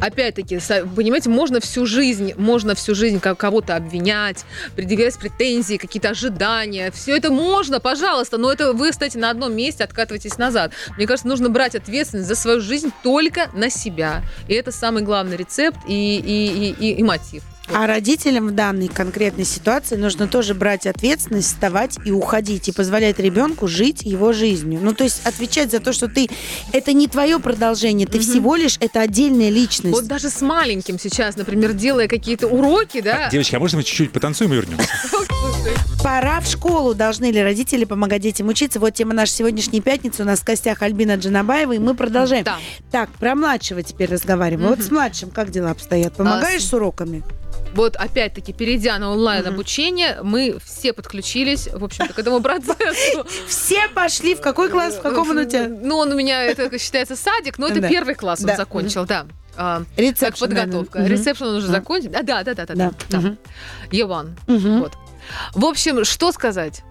Speaker 5: Опять-таки, понимаете, можно всю жизнь, можно всю жизнь ко- кого-то обвинять, предъявлять претензии, какие-то ожидания. Все это можно, пожалуйста, но это вы, кстати, на одном месте откатываетесь назад. Мне кажется, нужно брать ответственность за свою жизнь только на себя. И это самый главный рецепт и, и, и, и- и мотив.
Speaker 1: А родителям в данной конкретной ситуации нужно тоже брать ответственность, вставать и уходить, и позволять ребенку жить его жизнью. Ну, то есть отвечать за то, что ты... Это не твое продолжение, ты всего лишь это отдельная личность.
Speaker 5: Вот даже с маленьким сейчас, например, делая какие-то уроки, да,
Speaker 2: Девочки, а можно мы чуть-чуть потанцуем и вернемся?
Speaker 1: Пора в школу. Должны ли родители помогать детям учиться? Вот тема нашей сегодняшней пятницы. У нас в гостях Альбина Джанабаева, и мы продолжаем.
Speaker 5: Да.
Speaker 1: Так, про младшего теперь разговариваем. Вот с младшим как дела обстоят? Помогаешь
Speaker 5: А, с
Speaker 1: уроками?
Speaker 5: Вот опять-таки, перейдя на онлайн обучение, мы все подключились, в общем-то, к этому процессу.
Speaker 1: Все пошли. В какой класс? В каком он у тебя?
Speaker 5: Ну, он у меня, это считается садик, но это первый класс он закончил, да. А,
Speaker 1: Рецепшн,
Speaker 5: как подготовка. Ресепшн он уже закончил. А, да, да, да, да.
Speaker 1: Да.
Speaker 5: да.
Speaker 1: Мгм.
Speaker 5: Е1.
Speaker 1: Мгм.
Speaker 5: Вот. В общем, что сказать?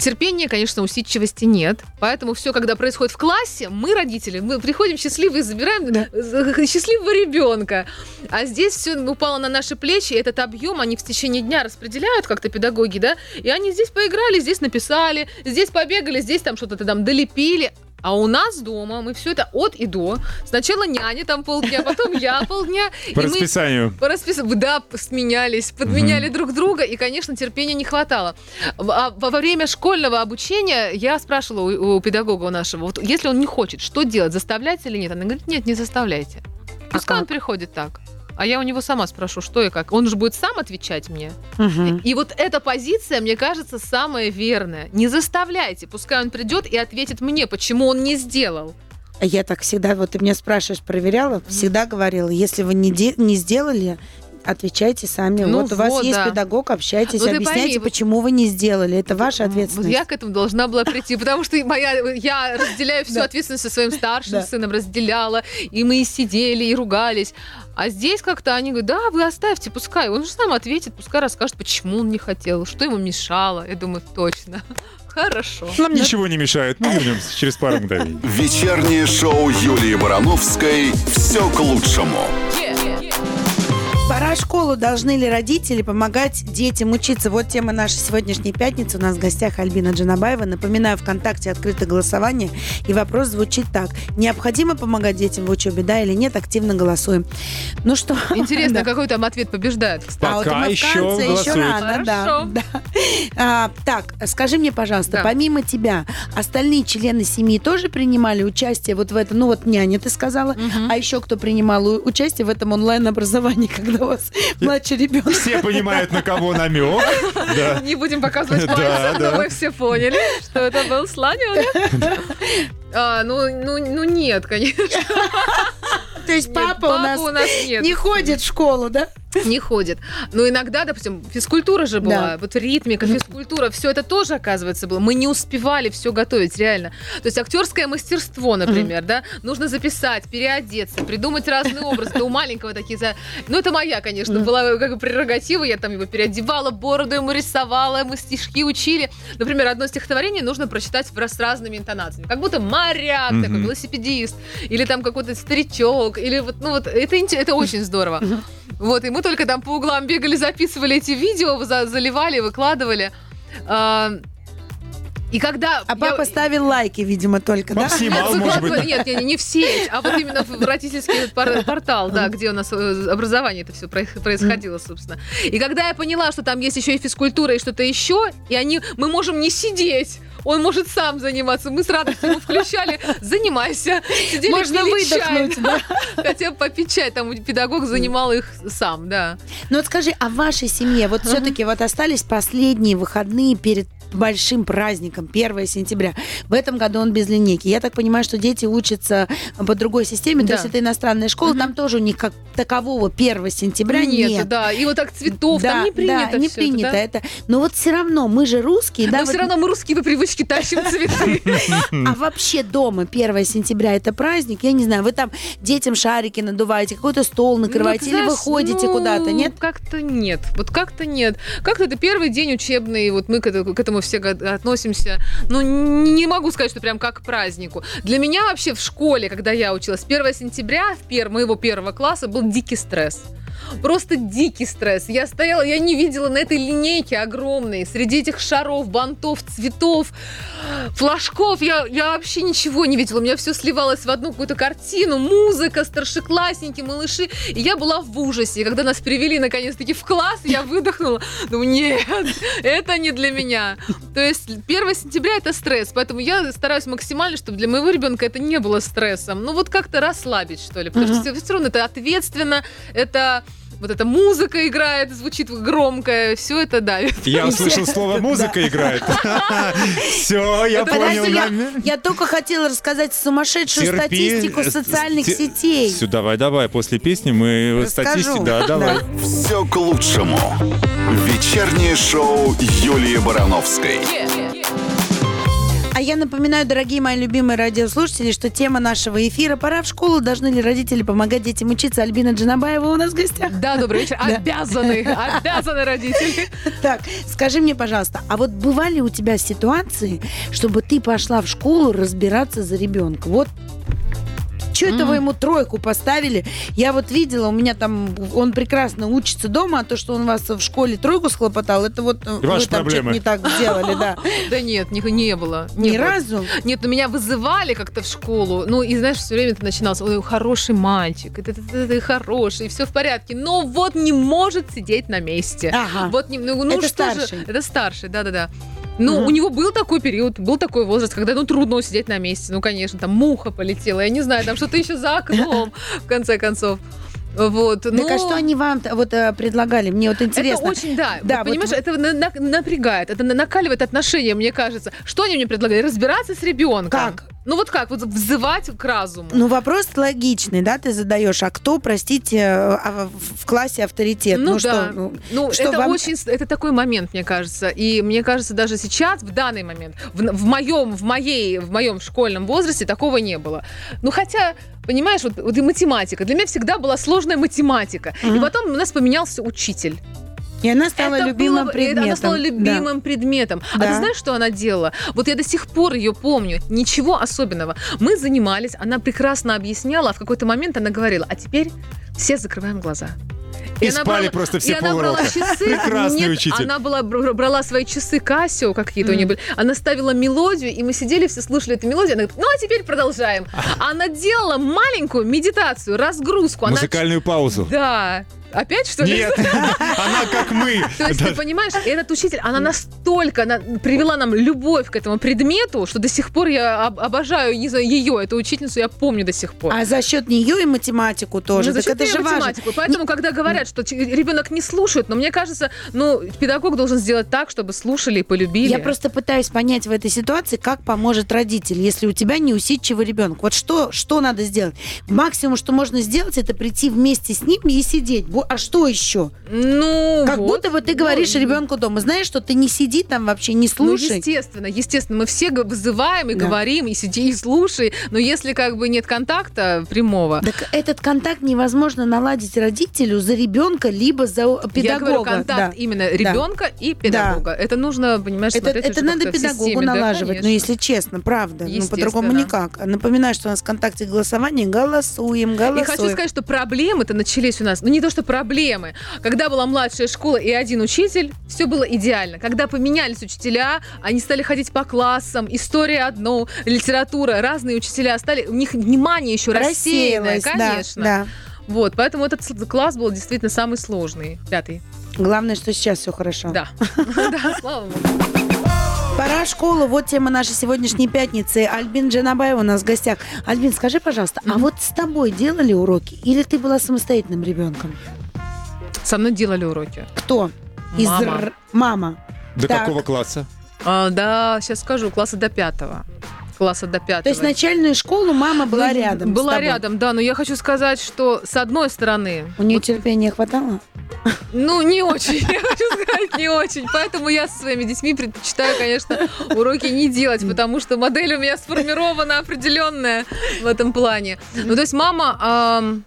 Speaker 5: Терпения, конечно, усидчивости нет. Поэтому все, когда происходит в классе, мы, родители, мы приходим счастливые, забираем э, счастливого ребенка. А здесь все упало на наши плечи, этот объем они в течение дня распределяют как-то педагоги, да, и они здесь поиграли, здесь написали, здесь побегали, здесь там что-то там долепили. А у нас дома мы все это от и до. Сначала няня там полдня, потом я полдня.
Speaker 2: По расписанию.
Speaker 5: по расписанию, да, сменялись, подменяли друг друга, и, конечно, терпения не хватало. А во время школьного обучения я спрашивала у, педагога нашего, вот если он не хочет, что делать, заставлять или нет? Она говорит, нет, не заставляйте. Пускай он приходит так. А я у него сама спрошу, что и как. Он же будет сам отвечать мне.
Speaker 1: Мгм.
Speaker 5: И вот эта позиция, мне кажется, самая верная. Не заставляйте, пускай он придет и ответит мне, почему он не сделал.
Speaker 1: А Я так всегда, вот ты меня спрашиваешь, проверяла, всегда говорила, если вы не, де- не сделали, отвечайте сами.
Speaker 5: Ну
Speaker 1: вот у вас
Speaker 5: вот,
Speaker 1: есть
Speaker 5: да.
Speaker 1: педагог, общайтесь,
Speaker 5: Ну
Speaker 1: объясняйте,
Speaker 5: пойми, вот-
Speaker 1: почему вы не сделали. Это ваша
Speaker 5: Вот
Speaker 1: ответственность.
Speaker 5: я к этому должна была прийти, потому что моя, я разделяю всю
Speaker 1: Да.
Speaker 5: ответственность со своим старшим
Speaker 1: Да.
Speaker 5: сыном, разделяла, и мы и сидели, и ругались. А здесь как-то они говорят, да, вы оставьте, пускай. Он же сам ответит, пускай расскажет, почему он не хотел, что ему мешало. Я думаю, точно. Хорошо.
Speaker 2: Нам ничего не мешает. Мы вернемся через пару мгновений.
Speaker 3: Вечернее шоу Юлии Барановской «Все к лучшему».
Speaker 1: Пора школу. Должны ли родители помогать детям учиться? Вот тема нашей сегодняшней пятницы. У нас в гостях Альбина Джанабаева. Напоминаю, ВКонтакте открыто голосование. И вопрос звучит так. Необходимо помогать детям в учебе, да или нет? Активно голосуем. Ну что?
Speaker 5: Интересно,
Speaker 1: Да.
Speaker 5: какой там ответ побеждает, кстати.
Speaker 1: А вот
Speaker 2: Пока
Speaker 1: мы в
Speaker 2: еще
Speaker 1: конце, еще рано, да,
Speaker 5: Хорошо.
Speaker 1: да. А, так, скажи мне, пожалуйста,
Speaker 5: Да.
Speaker 1: помимо тебя, остальные члены семьи тоже принимали участие вот в этом? Ну вот няня, ты сказала.
Speaker 5: Мгм.
Speaker 1: А еще кто принимал участие в этом онлайн-образовании, когда вас младший ребенок?
Speaker 2: Все понимают, на кого намек. Да.
Speaker 5: Не будем показывать
Speaker 2: Да,
Speaker 5: пальцем,
Speaker 2: да.
Speaker 5: но мы все поняли, что это был слоненок. А, ну, ну, ну нет, конечно.
Speaker 1: То есть
Speaker 5: Нет,
Speaker 1: папа, у нас
Speaker 5: у нас нет.
Speaker 1: не ходит в школу, да?
Speaker 5: Не ходит. Но иногда, допустим, физкультура же была,
Speaker 1: Да.
Speaker 5: вот ритмика, физкультура, все это тоже, оказывается, было. Мы не успевали все готовить, реально. То есть актерское мастерство, например, да, нужно записать, переодеться, придумать разные образы. Это у маленького такие... за- Ну, это моя, конечно, была как бы прерогатива, я там его переодевала, бороду ему рисовала, мы стишки учили. Например, одно стихотворение нужно прочитать раз- с разными интонациями. Как будто моряк такой, велосипедист, или там какой-то старичок, или вот, ну вот, это, это очень здорово. Вот, и мы только там по углам бегали, записывали эти видео, за- заливали, выкладывали. А, и когда...
Speaker 1: А
Speaker 5: я-
Speaker 1: папа ставил лайки, видимо, только, да?
Speaker 5: Нет,
Speaker 2: Максимал, может быть.
Speaker 5: нет, нет, не в сеть, а вот именно в родительский портал, да, где у нас э, образование это все происходило, собственно. И когда я поняла, что там есть еще и физкультура и что-то еще, и они, мы можем не сидеть, он может сам заниматься. Мы с радостью ему включали, занимайся. Сидели,
Speaker 1: Можно
Speaker 5: чай.
Speaker 1: выдохнуть, да?
Speaker 5: Хотя бы попить чай, там педагог занимал их сам, да.
Speaker 1: Ну вот скажи, а в вашей семье вот все-таки вот остались последние выходные перед большим праздником, 1 сентября. В этом году он без линейки. Я так понимаю, что дети учатся по другой системе, то
Speaker 5: Да.
Speaker 1: есть это иностранная школа, там тоже у них как такового 1 сентября
Speaker 5: Нету,
Speaker 1: нет.
Speaker 5: да. И вот так цветов,
Speaker 1: да,
Speaker 5: там не принято
Speaker 1: да, не
Speaker 5: всё это,
Speaker 1: принято
Speaker 5: да?
Speaker 1: это. Но вот все равно мы же русские, да?
Speaker 5: Но
Speaker 1: вот-
Speaker 5: все равно мы русские по привычке тащим цветы.
Speaker 1: А вообще дома 1 сентября это праздник? Я не знаю, вы там детям шарики надуваете, какой-то стол накрываете,
Speaker 5: Ну, ты
Speaker 1: или вы ходите
Speaker 5: ну,
Speaker 1: куда-то, нет?
Speaker 5: Как-то нет. Вот как-то нет. Как-то это первый день учебный, вот мы к этому все относимся. Ну, не могу сказать, что прям как к празднику. Для меня вообще в школе, когда я училась, 1 сентября в пер- моего первого класса был дикий стресс. Просто дикий стресс. Я стояла, я не видела на этой линейке огромной, среди этих шаров, бантов, цветов, флажков, я, я вообще ничего не видела. У меня все сливалось в одну какую-то картину. Музыка, старшеклассники, малыши. И я была в ужасе. И когда нас привели наконец-таки в класс, я выдохнула. Думаю, нет, это не для меня. То есть 1 сентября это стресс. Поэтому я стараюсь максимально, чтобы для моего ребенка это не было стрессом. Ну вот как-то расслабить, что ли. Потому что все равно это ответственно, это вот эта музыка играет, звучит громко, все это давит.
Speaker 2: Я услышал слово «музыка играет». Все, я понял.
Speaker 1: Я, только хотела рассказать сумасшедшую статистику социальных
Speaker 2: Те-
Speaker 1: сетей.
Speaker 2: Всё, давай, давай, после песни мы статистику, да, давай.
Speaker 3: «Все к лучшему». Вечернее шоу Юлии Барановской.
Speaker 1: А я напоминаю, дорогие мои любимые радиослушатели, что тема нашего эфира «Пора в школу. Должны ли родители помогать детям учиться?» Альбина Джанабаева у нас в гостях.
Speaker 5: Да, добрый вечер. Обязаны, обязаны родители.
Speaker 1: Так, скажи мне, пожалуйста, а вот бывали у тебя ситуации, чтобы ты пошла в школу разбираться за ребенка? Вот что это вы ему тройку поставили? Я вот видела, у меня там, он прекрасно учится дома, а то, что он вас в школе тройку схлопотал, это вот э,
Speaker 2: И
Speaker 1: вы там что-то не так сделали, да.
Speaker 5: Да нет, не, не было.
Speaker 1: Ни разу?
Speaker 5: Нет, ну меня вызывали как-то в школу. Ну, и знаешь, все время это начиналось. Ой, хороший мальчик, это хороший, все в порядке. Но вот не может сидеть на месте.
Speaker 1: Ага.
Speaker 5: Вот не, ну, ну
Speaker 1: Это
Speaker 5: что
Speaker 1: старший.
Speaker 5: же, это старший, да-да-да. Ну,
Speaker 1: Мгм.
Speaker 5: у него был такой период, был такой возраст, когда, ну, трудно усидеть на месте. Ну, конечно, там муха полетела, я не знаю, там что-то еще за окном, в конце концов. Вот.
Speaker 1: Так
Speaker 5: ну,
Speaker 1: а что они вам вот э, предлагали? Мне вот интересно.
Speaker 5: Это очень, да.
Speaker 1: Да,
Speaker 5: вот
Speaker 1: вот
Speaker 5: понимаешь,
Speaker 1: вы-
Speaker 5: это на- на- напрягает, это на- накаливает отношения, мне кажется. Что они мне предлагали? Разбираться с ребенком.
Speaker 1: Как?
Speaker 5: Ну вот как? Вот взывать к разуму.
Speaker 1: Ну, вопрос логичный, да, ты задаешь. А кто, простите, э, а в классе авторитет?
Speaker 5: Ну, да.
Speaker 1: что, ну,
Speaker 5: Ну,
Speaker 1: что
Speaker 5: это
Speaker 1: вам-
Speaker 5: очень, это такой момент, мне кажется. И мне кажется, даже сейчас, в данный момент, в, в моем, в моей, в моем школьном возрасте такого не было. Ну, хотя, понимаешь, вот, вот и математика. Для меня всегда была сложная математика. И
Speaker 1: Мгм.
Speaker 5: потом у нас поменялся учитель.
Speaker 1: И она стала
Speaker 5: Это
Speaker 1: любимым
Speaker 5: было-
Speaker 1: предметом.
Speaker 5: Она стала
Speaker 1: Да.
Speaker 5: любимым предметом. А
Speaker 1: Да.
Speaker 5: ты знаешь, что она делала? Вот я до сих пор ее помню. Ничего особенного. Мы занимались, она прекрасно объясняла, а в какой-то момент она говорила, а теперь все закрываем глаза.
Speaker 2: И
Speaker 5: она
Speaker 2: спали
Speaker 5: брала-
Speaker 2: просто все
Speaker 5: и она брала
Speaker 2: полурока.
Speaker 5: часы.
Speaker 2: Прекрасный
Speaker 5: Нет,
Speaker 2: учитель.
Speaker 5: Она была, бр- брала свои часы Кассио какие-то у нее были. Она ставила мелодию, и мы сидели, все слушали эту мелодию. Она говорит, ну а теперь продолжаем. Она делала маленькую медитацию, разгрузку. Она
Speaker 2: Музыкальную паузу.
Speaker 5: Да. Опять что ли?
Speaker 2: Нет, она как мы.
Speaker 5: То есть, ты понимаешь, этот учитель, она настолько привела нам любовь к этому предмету, что до сих пор я об- обожаю не знаю, ее, эту учительницу, я помню до сих пор.
Speaker 1: А за счет нее и математику тоже.
Speaker 5: Ну, за счет
Speaker 1: важно.
Speaker 5: математику. Поэтому, когда говорят, что ребенок не слушает, но мне кажется, ну, педагог должен сделать так, чтобы слушали и полюбили.
Speaker 1: Я просто пытаюсь понять в этой ситуации, как поможет родитель, если у тебя неусидчивый ребенок. Вот что, что надо сделать? Максимум, что можно сделать, это прийти вместе с ним и сидеть. А что еще?
Speaker 5: Ну,
Speaker 1: Как
Speaker 5: вот.
Speaker 1: будто бы ты
Speaker 5: Ну,
Speaker 1: говоришь ребенку дома, знаешь, что ты не сиди там вообще, не
Speaker 5: Ну,
Speaker 1: слушай.
Speaker 5: естественно, естественно, мы все вызываем и
Speaker 1: Да.
Speaker 5: говорим, и сиди, и слушай, но если как бы нет контакта прямого,
Speaker 1: Так этот контакт невозможно наладить родителю за ребенка, либо за педагога.
Speaker 5: Я говорю, контакт
Speaker 1: Да.
Speaker 5: именно ребенка и педагога. Это нужно, понимаешь,
Speaker 1: Это, это надо педагогу
Speaker 5: системе. Да,
Speaker 1: налаживать, но если честно, правда. Ну, по-другому никак. Напоминаю, что у нас в ВКонтакте голосование. Голосуем,
Speaker 5: И
Speaker 1: голосуем.
Speaker 5: хочу сказать, что проблемы-то начались у нас. Ну, не то, что проблемы. Когда была младшая школа и один учитель, все было идеально. Когда поменялись учителя, они стали ходить по классам, история одно, литература, разные учителя стали, у них внимание еще рассеянное,
Speaker 1: Рассеялась, да,
Speaker 5: конечно.
Speaker 1: да.
Speaker 5: Вот, поэтому этот класс был действительно самый сложный, пятый.
Speaker 1: Главное, что сейчас все хорошо.
Speaker 5: Да. Да, слава богу.
Speaker 1: Пора школу. Вот тема нашей сегодняшней пятницы. Альбин Джанабаева у нас в гостях. Альбин, скажи, пожалуйста, а вот с тобой делали уроки? Или ты была самостоятельным ребенком?
Speaker 5: Со мной делали уроки.
Speaker 1: Кто? Из
Speaker 5: Мама.
Speaker 1: р- Мама.
Speaker 2: До
Speaker 1: Так.
Speaker 2: какого класса?
Speaker 5: А, да, сейчас скажу, класса до пятого. Класса до пятого.
Speaker 1: То есть начальную школу мама была
Speaker 5: Ну,
Speaker 1: рядом. с
Speaker 5: Была
Speaker 1: тобой?
Speaker 5: рядом, да, но я хочу сказать, что с одной стороны,
Speaker 1: У нее терпения хватало?
Speaker 5: ну, не очень, я хочу сказать, не очень. Поэтому я со своими детьми предпочитаю, конечно, уроки не делать, потому что модель у меня сформирована определенная в этом плане. Ну, то есть мама... ам,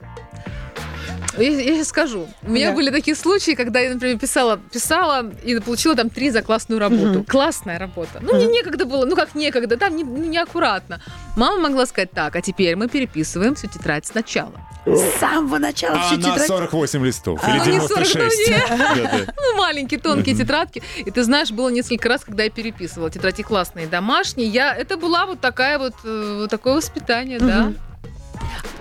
Speaker 5: я, сейчас скажу. У меня
Speaker 1: Да.
Speaker 5: были такие случаи, когда я, например, писала, писала и получила там три за классную работу. Классная работа. Ну, мне некогда было, ну как некогда, там не, ну, неаккуратно. Мама могла сказать так, а теперь мы переписываем всю тетрадь сначала.
Speaker 1: С самого начала
Speaker 2: А
Speaker 1: всю
Speaker 2: на
Speaker 1: тетрадь?
Speaker 2: 48 листов.
Speaker 1: А,
Speaker 2: Или
Speaker 5: не 40,
Speaker 2: 96.
Speaker 5: ну. Ну, маленькие тонкие тетрадки. И ты знаешь, было несколько раз, когда я переписывала тетради классные, домашние. Я, это была вот такая вот, э, вот такое воспитание, да.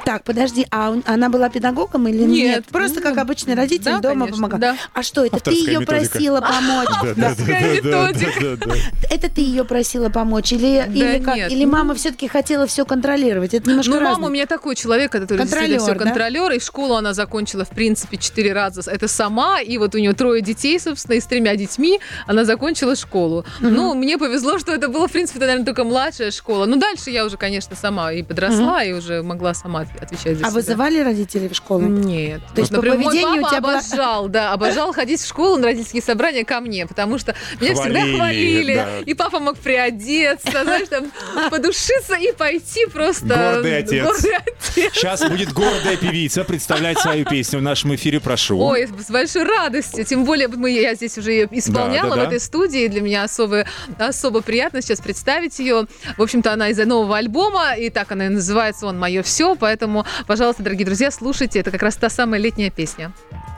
Speaker 1: Так, подожди, а он- она была педагогом или нет?
Speaker 5: Нет.
Speaker 1: Просто как
Speaker 5: Ну,
Speaker 1: обычный родитель
Speaker 5: да,
Speaker 1: дома
Speaker 5: конечно,
Speaker 1: помогал.
Speaker 5: да.
Speaker 1: А что, это
Speaker 2: Авторская
Speaker 1: ты ее
Speaker 2: методика.
Speaker 1: просила помочь?
Speaker 5: Авторская методика.
Speaker 1: Это ты ее просила помочь? Или, или, как? или мама все-таки хотела все контролировать? Это немножко
Speaker 5: Ну, мама у меня такой человек, который действительно все
Speaker 1: контролер,
Speaker 5: и школу она закончила, в принципе, четыре раза. Это сама, и вот у нее трое детей, собственно, и с тремя детьми она закончила школу. Ну, мне повезло, что это было, в принципе, наверное, только младшая школа. Ну, дальше я уже, конечно, сама и подросла, и уже могла сама отвечает за
Speaker 1: А
Speaker 5: себя.
Speaker 1: вызывали родителей в школу?
Speaker 5: Нет.
Speaker 1: То есть по
Speaker 5: Например, мой
Speaker 1: поведению
Speaker 5: папа
Speaker 1: у тебя была-
Speaker 5: обожал, да, обожал ходить в школу на родительские собрания ко мне, потому что меня всегда
Speaker 2: Хвалили,
Speaker 5: хвалили.
Speaker 2: да.
Speaker 5: И папа мог приодеться, знаешь, там, подушиться и пойти просто...
Speaker 2: Гордый отец.
Speaker 5: Гордый отец.
Speaker 2: Сейчас будет гордая певица представлять свою песню в нашем эфире, прошу.
Speaker 5: Ой, с большой радостью. Тем более, мы, я здесь уже ее исполняла
Speaker 2: Да, да, да.
Speaker 5: в этой студии. Для меня особо, особо приятно сейчас представить ее. В общем-то, она из-за нового альбома, и так она и называется «Он мое все». Поэтому, пожалуйста, дорогие друзья, слушайте. Это как раз та самая летняя песня.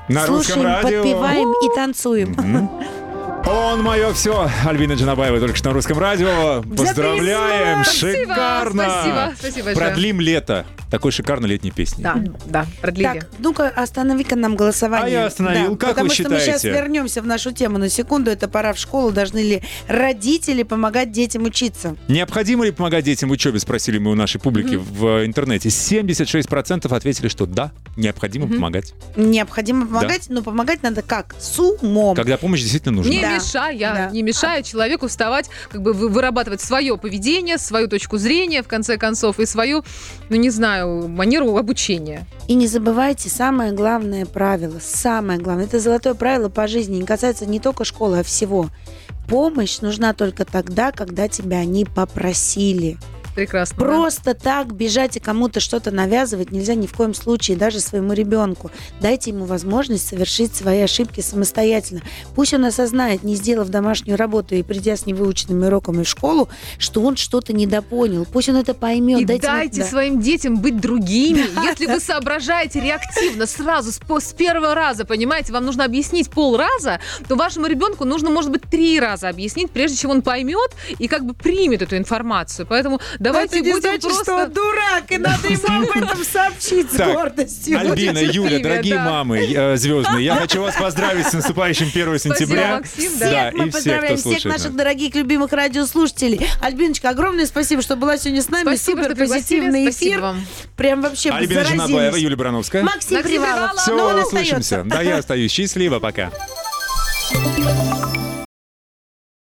Speaker 2: На русском
Speaker 1: Слушаем,
Speaker 2: радио.
Speaker 1: подпеваем и танцуем.
Speaker 2: Он мое все. Альбина Джанабаева только что на русском радио. Поздравляем!
Speaker 5: Спасибо,
Speaker 2: Шикарно!
Speaker 5: спасибо, спасибо.
Speaker 2: Продлим лето. Такой шикарной летней песни.
Speaker 5: Да, да, продлили.
Speaker 1: Так, ну-ка, останови-ка нам голосование.
Speaker 2: А я остановил. Как
Speaker 1: потому
Speaker 2: вы
Speaker 1: что мы сейчас
Speaker 2: считаете?
Speaker 1: вернемся в нашу тему на секунду. Это пора в школу. Должны ли родители помогать детям учиться?
Speaker 2: Необходимо ли помогать детям в учебе, спросили мы у нашей публики в интернете. 76% ответили, что да, необходимо помогать.
Speaker 1: Необходимо помогать, но помогать надо как? С умом.
Speaker 2: Когда помощь действительно нужна.
Speaker 5: Не
Speaker 1: Да.
Speaker 5: Мешая,
Speaker 1: Да.
Speaker 5: не мешая человеку вставать, как бы вы- вырабатывать свое поведение, свою точку зрения, в конце концов, и свою, ну не знаю, манеру обучения.
Speaker 1: И не забывайте самое главное правило. Самое главное. Это золотое правило по жизни. Не касается не только школы, а всего. Помощь нужна только тогда, когда тебя они попросили.
Speaker 5: Прекрасно. да.
Speaker 1: Просто так бежать и кому-то что-то навязывать нельзя ни в коем случае, даже своему ребенку. Дайте ему возможность совершить свои ошибки самостоятельно. Пусть он осознает, не сделав домашнюю работу и придя с невыученными уроками в школу, что он что-то недопонял. Пусть он это поймет.
Speaker 5: И
Speaker 1: Дайте ему-
Speaker 5: дайте
Speaker 1: да.
Speaker 5: своим детям быть другими. Если вы соображаете реактивно сразу, с, с первого раза, понимаете, вам нужно объяснить полраза, то вашему ребенку нужно, может быть, три раза объяснить, прежде чем он поймет и как бы примет эту информацию. Поэтому давайте
Speaker 1: это не
Speaker 5: будем
Speaker 1: значит,
Speaker 5: просто...
Speaker 1: что он дурак, и надо ему об этом сообщить с гордостью.
Speaker 2: Альбина, Юля, дорогие мамы э, звездные, я хочу вас поздравить с наступающим 1 сентября.
Speaker 5: Максим,
Speaker 1: Всех
Speaker 5: да.
Speaker 1: мы поздравляем, всех наших дорогих, любимых радиослушателей. Альбиночка, огромное спасибо, что была сегодня с нами.
Speaker 5: Спасибо,
Speaker 1: Супер позитивный
Speaker 5: Спасибо
Speaker 1: эфир.
Speaker 5: вам.
Speaker 1: Прям вообще
Speaker 2: Альбина. Жанабаева, Юлия Барановская.
Speaker 1: Максим
Speaker 5: Привалов.
Speaker 2: Все,
Speaker 1: Но он
Speaker 2: услышимся.
Speaker 1: остается.
Speaker 2: Да, я остаюсь. Счастливо, пока.